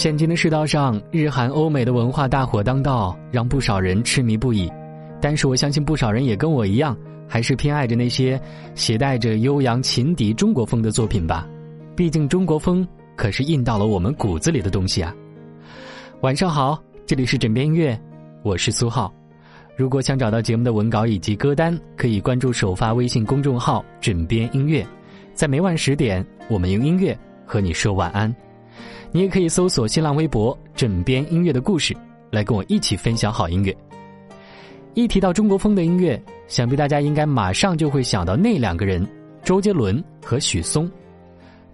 现今的世道上，日韩欧美的文化大火当道，让不少人痴迷不已。但是我相信不少人也跟我一样，还是偏爱着那些携带着悠扬琴笛中国风的作品吧。毕竟中国风可是印到了我们骨子里的东西啊。晚上好，这里是枕边音乐，我是苏浩。如果想找到节目的文稿以及歌单，可以关注首发微信公众号“枕边音乐”。在每晚十点，我们用音乐和你说晚安。你也可以搜索新浪微博“枕边音乐”的故事，来跟我一起分享好音乐。一提到中国风的音乐，想必大家应该马上就会想到那两个人：周杰伦和许嵩。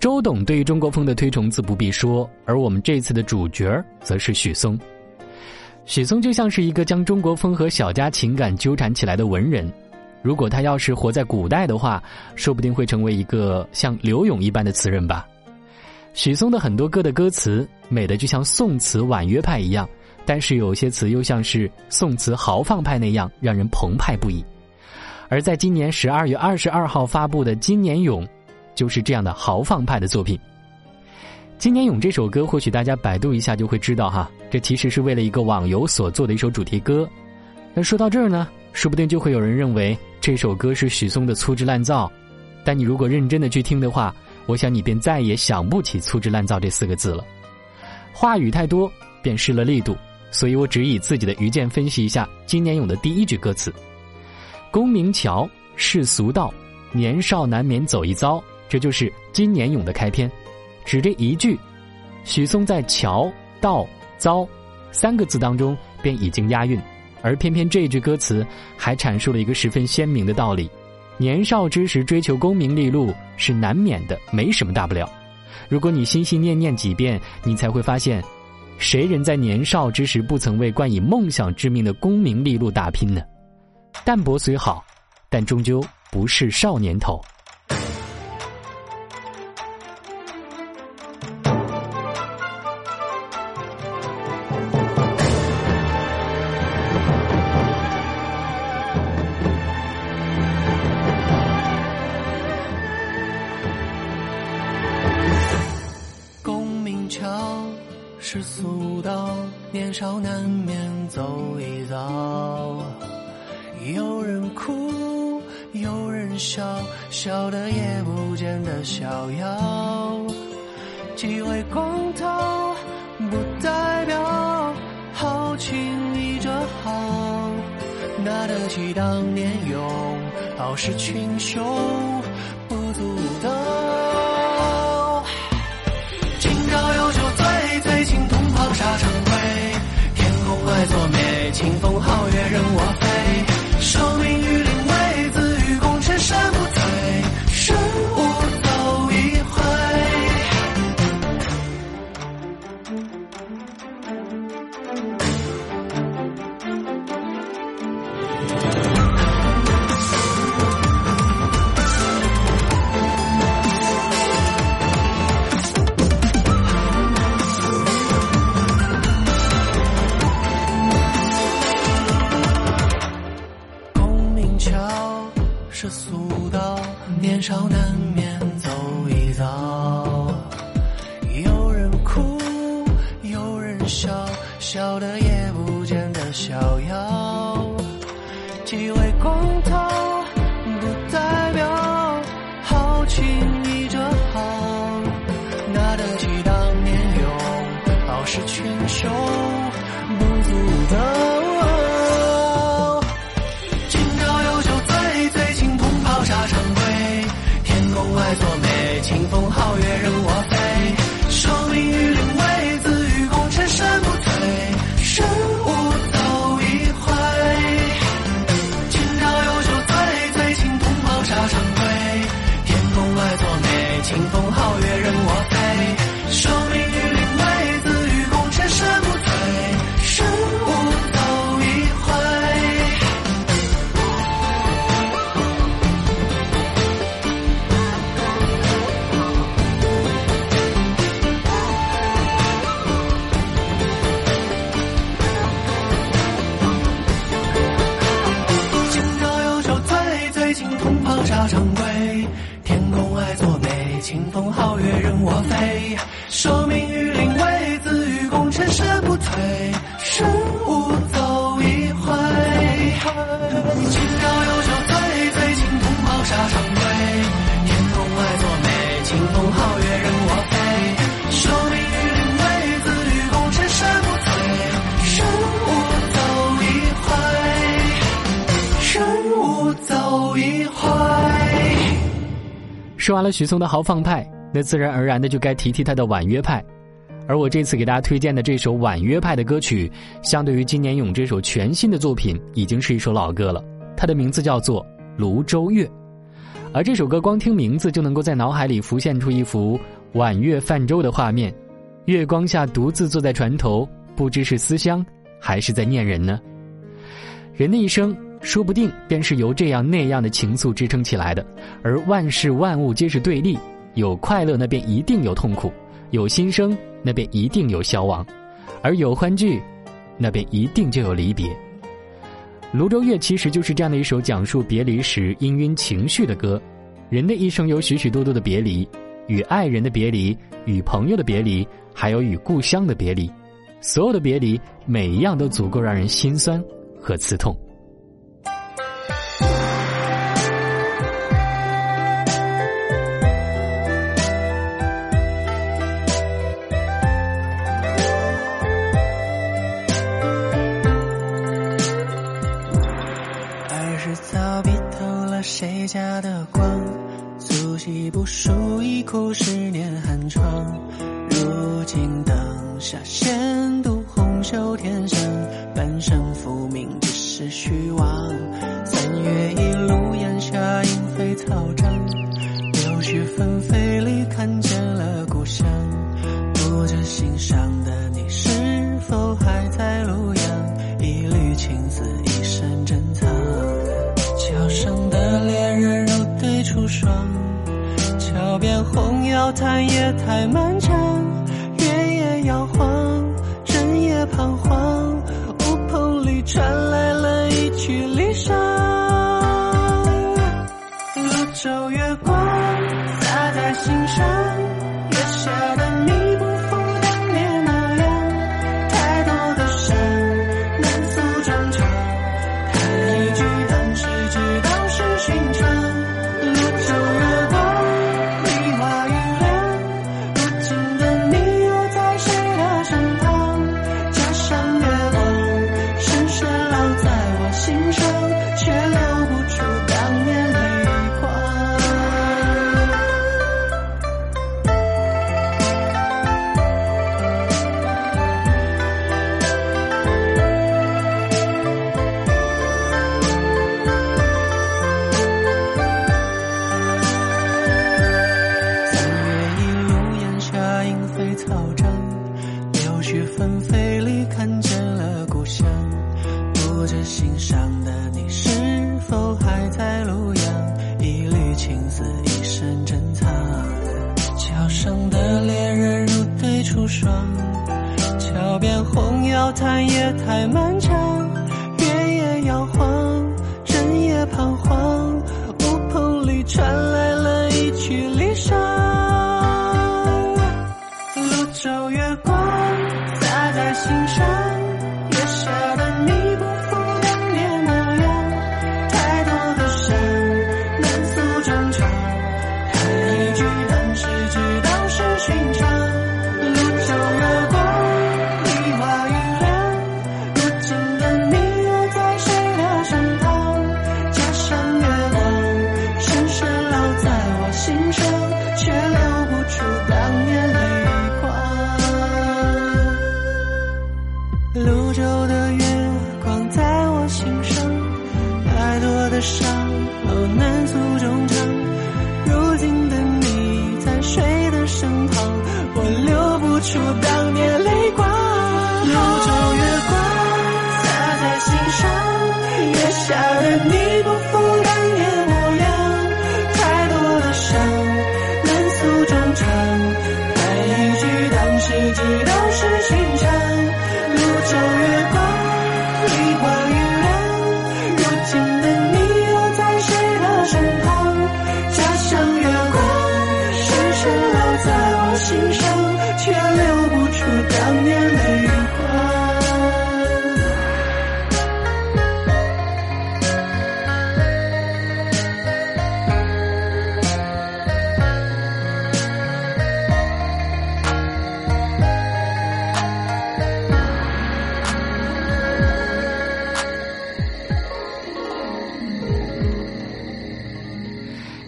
周董对于中国风的推崇自不必说，而我们这次的主角则是许嵩。许嵩就像是一个将中国风和小家情感纠缠起来的文人。如果他要是活在古代的话，说不定会成为一个像柳永一般的词人吧。许嵩的很多歌的歌词美的就像宋词婉约派一样，但是有些词又像是宋词豪放派那样让人澎湃不已。而在今年十二月二十二号发布的《今年咏》，就是这样的豪放派的作品。《今年咏》这首歌，或许大家百度一下就会知道哈，这其实是为了一个网游所做的一首主题歌。那说到这儿呢，说不定就会有人认为这首歌是许嵩的粗制滥造，但你如果认真的去听的话。我想你便再也想不起“粗制滥造”这四个字了，话语太多便失了力度，所以我只以自己的愚见分析一下金年勇的第一句歌词：“功名桥，世俗道，年少难免走一遭。”这就是金年勇的开篇，只这一句，许嵩在“桥”“道”“遭”三个字当中便已经押韵，而偏偏这一句歌词还阐述了一个十分鲜明的道理。年少之时追求功名利禄是难免的，没什么大不了。如果你心心念念几遍，你才会发现，谁人在年少之时不曾为冠以梦想之名的功名利禄打拼呢？淡泊虽好，但终究不是少年头。世俗道，年少难免走一遭。有人哭，有人笑，笑得也不见得逍遥。几位光头，不代表豪情溢着豪。拿得起当年勇，傲视群雄，清风俗道，年少难免走一遭。有人哭，有人笑，笑得也不见得逍遥。几位光头，不代表豪情溢着豪。拿得起当年勇，傲视群雄，清风皓月任我飞，说完了许嵩的豪放派，那自然而然的就该提提他的婉约派。而我这次给大家推荐的这首婉约派的歌曲，相对于金年勇这首全新的作品，已经是一首老歌了。它的名字叫做《泸州月》，而这首歌光听名字就能够在脑海里浮现出一幅婉月泛舟的画面，月光下独自坐在船头，不知是思乡还是在念人呢？人的一生说不定便是由这样那样的情愫支撑起来的，而万事万物皆是对立，有快乐那便一定有痛苦，有新生那便一定有消亡，而有欢聚，那便一定就有离别。《泸州月》其实就是这样的一首讲述别离时氤氲情绪的歌。人的一生有许许多多的别离，与爱人的别离，与朋友的别离，还有与故乡的别离。所有的别离，每一样都足够让人心酸和刺痛。谁家的光，足迹不输一哭十年寒窗。如今灯下闲读红袖添香，半生浮名只是虚妄。三月一路烟霞莺飞草长，柳絮纷飞里看见泸州月光洒在心上，子一身珍藏，桥上的恋人如对出霜，桥边红药叹夜太漫长，月也摇晃，人也彷徨，乌篷里传来了一曲离殇，泸州月光洒在心上。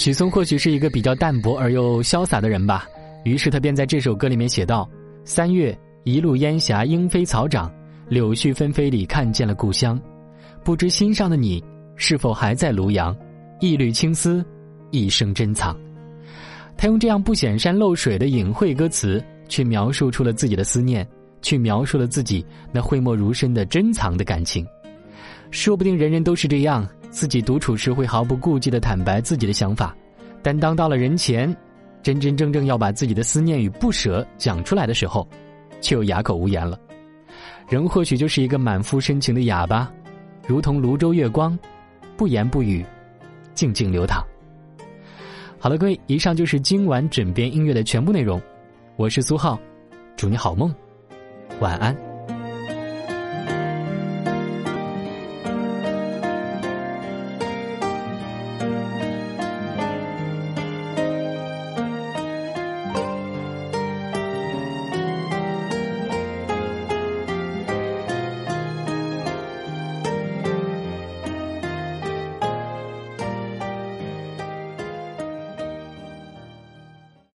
许嵩或许是一个比较淡泊而又潇洒的人吧，于是他便在这首歌里面写道：“三月一路烟霞，莺飞草长，柳絮纷飞里看见了故乡，不知心上的你是否还在庐阳？一缕青丝，一生珍藏。”他用这样不显山露水的隐晦歌词，去描述出了自己的思念，去描述了自己那讳莫如深的珍藏的感情。说不定人人都是这样。自己独处时会毫不顾忌的坦白自己的想法，但当到了人前，真真正正要把自己的思念与不舍讲出来的时候，却又哑口无言了。人或许就是一个满腹深情的哑巴，如同泸州月光，不言不语，静静流淌。好了，各位，以上就是今晚枕边音乐的全部内容。我是苏浩，祝你好梦，晚安。